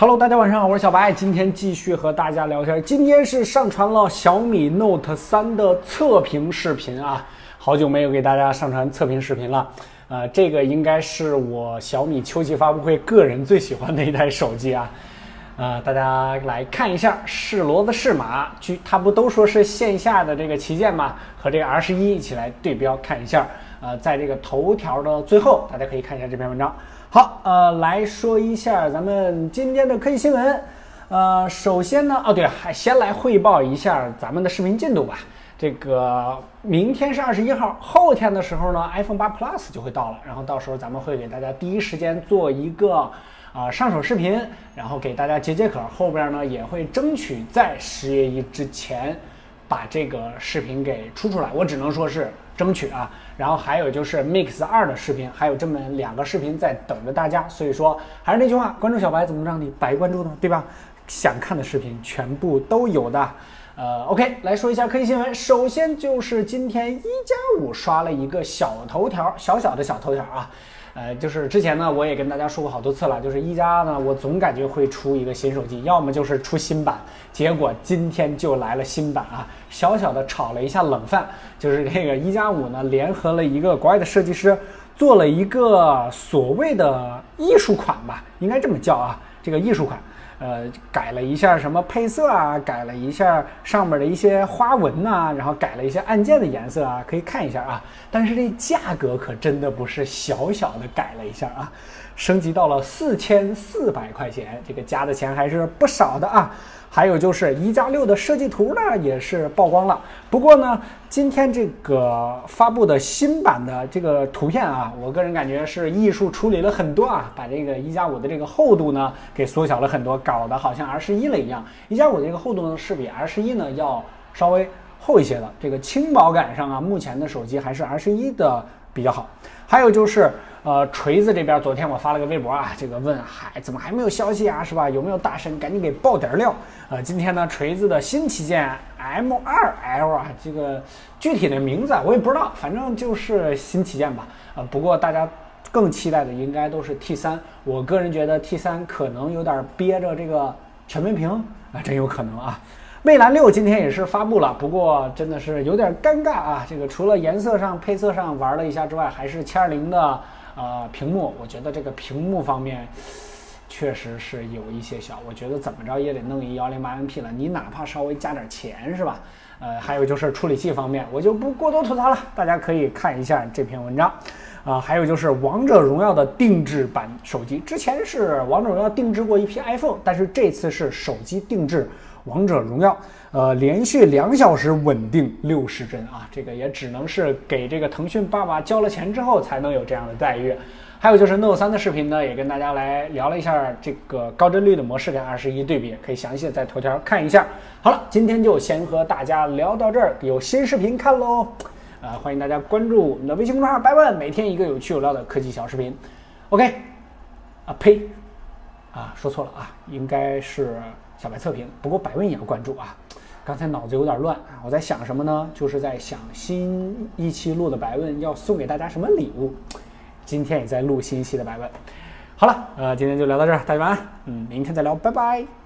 Hello，大家晚上好，我是小白，今天继续和大家聊天。今天是上传了小米 Note 3的测评视频啊，好久没有给大家上传测评视频了。呃，这个应该是我小米秋季发布会个人最喜欢的一台手机啊。呃，大家来看一下是骡子是马，据它不都说是线下的这个旗舰吗，和这个 R 十一一起来对标看一下。呃，在这个头条的最后，大家可以看一下这篇文章。好，呃，来说一下咱们今天的科技新闻。呃，首先呢，哦对，还先来汇报一下咱们的视频进度吧。这个明天是二十一号，后天的时候呢，iPhone 八 Plus 就会到了，然后到时候咱们会给大家第一时间做一个啊上手视频，然后给大家解解渴。后边呢也会争取在十月一之前把这个视频给出出来。我只能说是。争取啊，然后还有就是 Mix 二的视频，还有这么两个视频在等着大家。所以说，还是那句话，关注小白怎么让你白关注呢？对吧？想看的视频全部都有的。呃，OK，来说一下科技新闻。首先就是今天一加五刷了一个小头条，小小的小头条啊。呃，就是之前呢，我也跟大家说过好多次了，就是一加呢，我总感觉会出一个新手机，要么就是出新版，结果今天就来了新版啊，小小的炒了一下冷饭，就是这个一加五呢，联合了一个国外的设计师，做了一个所谓的艺术款吧，应该这么叫啊，这个艺术款。呃，改了一下什么配色啊，改了一下上面的一些花纹呐，然后改了一些按键的颜色啊，可以看一下啊。但是这价格可真的不是小小的改了一下啊，升级到了四千四百块钱，这个加的钱还是不少的啊。还有就是一加六的设计图呢，也是曝光了。不过呢，今天这个发布的新版的这个图片啊，我个人感觉是艺术处理了很多啊，把这个一加五的这个厚度呢给缩小了很多，搞得好像 R 十一了一样。一加五的这个厚度呢是比 R 十一呢要稍微厚一些的，这个轻薄感上啊，目前的手机还是 R 十一的比较好。还有就是。呃，锤子这边昨天我发了个微博啊，这个问还怎么还没有消息啊，是吧？有没有大神赶紧给爆点料？呃，今天呢，锤子的新旗舰 M2L 啊，这个具体的名字我也不知道，反正就是新旗舰吧。呃，不过大家更期待的应该都是 T3，我个人觉得 T3 可能有点憋着这个全面屏啊，真有可能啊。魅蓝六今天也是发布了，不过真的是有点尴尬啊，这个除了颜色上、配色上玩了一下之外，还是七二零的。呃，屏幕，我觉得这个屏幕方面确实是有一些小，我觉得怎么着也得弄一幺零八零 P 了，你哪怕稍微加点钱是吧？呃，还有就是处理器方面，我就不过多吐槽了，大家可以看一下这篇文章。啊，还有就是王者荣耀的定制版手机，之前是王者荣耀定制过一批 iPhone，但是这次是手机定制。王者荣耀，呃，连续两小时稳定六十帧啊，这个也只能是给这个腾讯爸爸交了钱之后才能有这样的待遇。还有就是 Note 三的视频呢，也跟大家来聊了一下这个高帧率的模式跟二十一对比，可以详细的在头条看一下。好了，今天就先和大家聊到这儿，有新视频看喽，呃，欢迎大家关注我们的微信公众号“百问”，每天一个有趣有料的科技小视频。OK，啊呸，啊说错了啊，应该是。小白测评，不过百问也要关注啊！刚才脑子有点乱，我在想什么呢？就是在想新一期录的白问要送给大家什么礼物。今天也在录新一期的白问。好了，呃，今天就聊到这儿，大家晚安。嗯，明天再聊，拜拜。